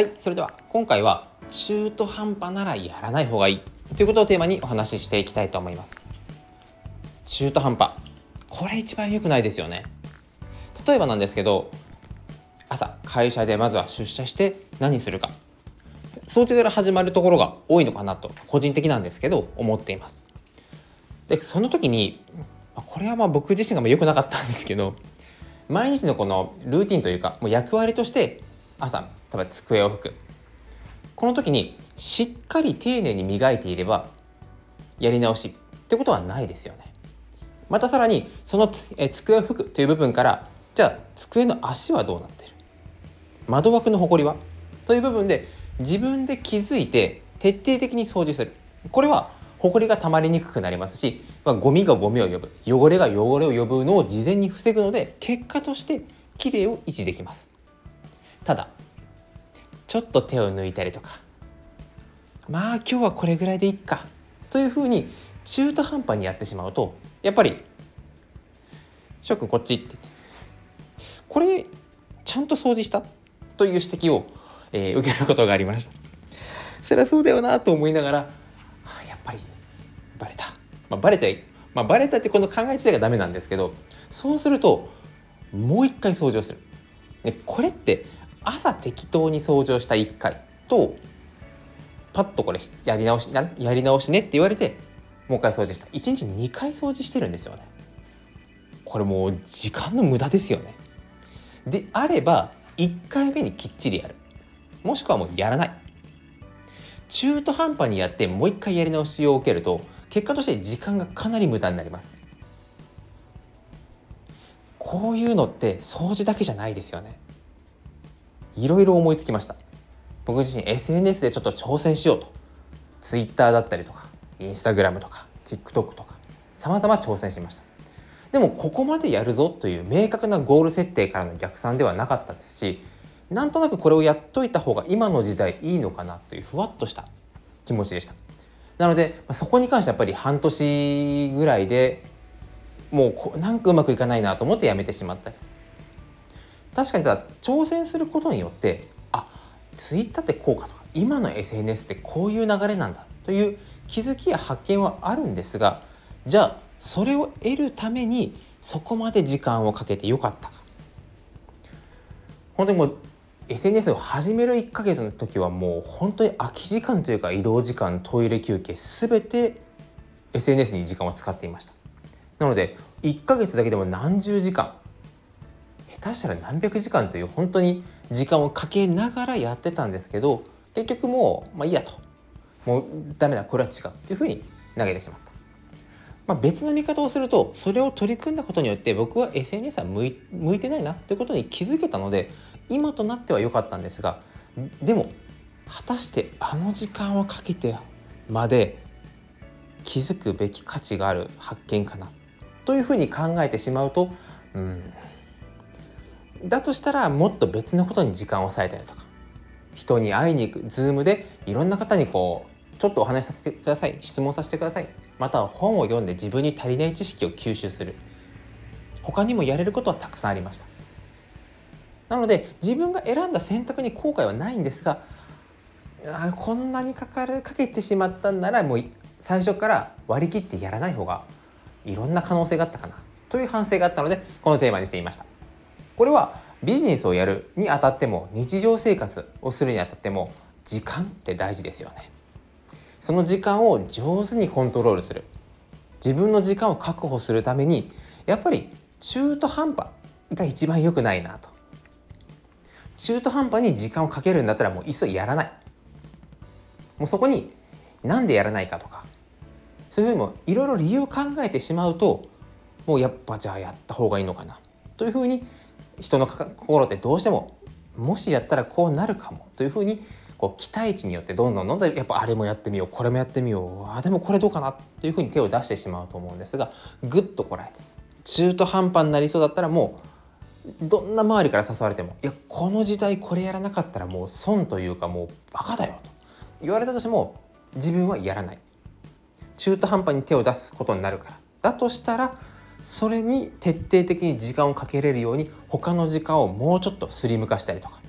はいそれでは今回は中途半端ならやらない方がいい。ということをテーマにお話ししていきたいと思います。中途半端。これ一番良くないですよね。例えばなんですけど朝会社でまずは出社して何するか。そちから始まるところが多いのかなと個人的なんですけど思っています。でその時にこれはまあ僕自身が良くなかったんですけど毎日のこのルーティンというかもう役割として朝例えば机を拭く。この時にしっかり丁寧に磨いていればやり直しってことはないですよね。またさらにそのえ机を拭くという部分からじゃあ机の足はどうなってる？窓枠のほこりは？という部分で自分で気づいて徹底的に掃除する。これはほこりが溜まりにくくなりますし、まあ、ゴミがゴミを呼ぶ。汚れが汚れを呼ぶのを事前に防ぐので結果としてきれいを維持できます。ただちょっと手を抜いたりとかまあ今日はこれぐらいでいっかというふうに中途半端にやってしまうとやっぱり「諸君こっち」ってこれちゃんと掃除した？という指摘を、えー、受けることがありました。そりゃそうだよなと思いながら、はあ、やっぱりバレた、まあ、バレちゃい、まあ、バレたってこの考え自体がダメなんですけどそうするともう一回掃除をする。でこれって朝適当に掃除をした1回とパッとこれやり直しやり直しねって言われてもう一回掃除した。1日2回掃除してるんですよね。これもう時間の無駄ですよね。であれば1回目にきっちりやる。もしくはもうやらない。中途半端にやってもう一回やり直しを受けると結果として時間がかなり無駄になります。こういうのって掃除だけじゃないですよね。いろいろ思いつきました。僕自身 SNS でちょっと挑戦しようと。Twitter だったりとか Instagram とか TikTok とか様々挑戦しました。でもここまでやるぞという明確なゴール設定からの逆算ではなかったですしなんとなくこれをやっといた方が今の時代いいのかなというふわっとした気持ちでした。なのでそこに関してやっぱり半年ぐらいでもうなんかうまくいかないなと思ってやめてしまったり。確かにただ挑戦することによってあツイッターってこうかとか今の SNS ってこういう流れなんだという気づきや発見はあるんですがじゃあそれを得るためにそこまで時間をかけてよかったか。本当にもう SNS を始める1ヶ月の時はもう本当に空き時間というか移動時間トイレ休憩全て SNS に時間を使っていました。なので1ヶ月だけでも何十時間下手したら何百時間という本当に時間をかけながらやってたんですけど結局もうまあいいやともうダメだこれは違うっていうふうに投げてしまった。まあ、別の見方をするとそれを取り組んだことによって僕は SNS は向い向いてないなということに気づけたので今となっては良かったんですがでも果たしてあの時間をかけてまで気づくべき価値がある発見かなというふうに考えてしまうとうんだとしたらもっと別のことに時間を割いたりとか人に会いに行く Zoom でいろんな方にこうちょっとお話しさせてください。質問させてください。または本を読んで自分に足りない知識を吸収する。他にもやれることはたくさんありました。なので自分が選んだ選択に後悔はないんですがこんなにかかるかけてしまったんならもう最初から割り切ってやらない方がいろんな可能性があったかな。という反省があったのでこのテーマにしてみました。これはビジネスをやるにあたっても日常生活をするにあたっても時間って大事ですよね。その時間を上手にコントロールする。自分の時間を確保するためにやっぱり中途半端が一番良くないなと。中途半端に時間をかけるんだったらもういっそやらない。もうそこになんでやらないかとか。そういうふうにもいろいろ理由を考えてしまうともうやっぱじゃあやった方がいいのかな。というふうに人の心ってどうしてももしやったらこうなるかも。というふうにこう期待値によってどんどんどんどんやっぱあれもやってみよう。これもやってみよう。あでもこれどうかな？というふうに手を出してしまうと思うんですがぐっとこらえて。中途半端になりそうだったらもうどんな周りから誘われてもいやこの時代これやらなかったらもう損というかもうバカだよと言われたとしても自分はやらない。中途半端に手を出すことになるから。だとしたらそれに徹底的に時間をかけれるように他の時間をもうちょっとスリム化したりとか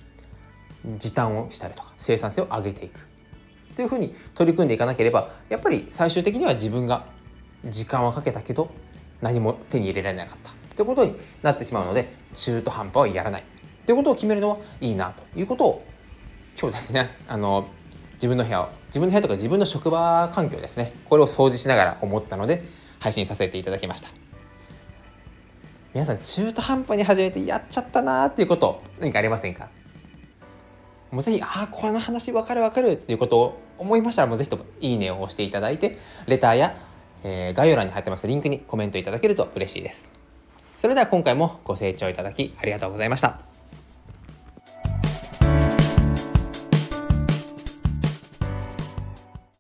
時短をしたりとか生産性を上げていく。というふうに取り組んでいかなければやっぱり最終的には自分が時間はかけたけど何も手に入れられなかった。ということになってしまうので中途半端はやらない。ということを決めるのはいいなということを今日ですねあの自分の部屋を自分の部屋とか自分の職場環境ですねこれを掃除しながら思ったので配信させていただきました。皆さん中途半端に始めてやっちゃったなーっていうこと何かありませんか？もうぜひ、ああ、この話分かる分かるっていうことを思いましたら、もうぜひともいいねを押していただいて、レターや、えー、概要欄に貼ってますリンクにコメントいただけると嬉しいです。それでは今回もご清聴いただきありがとうございました。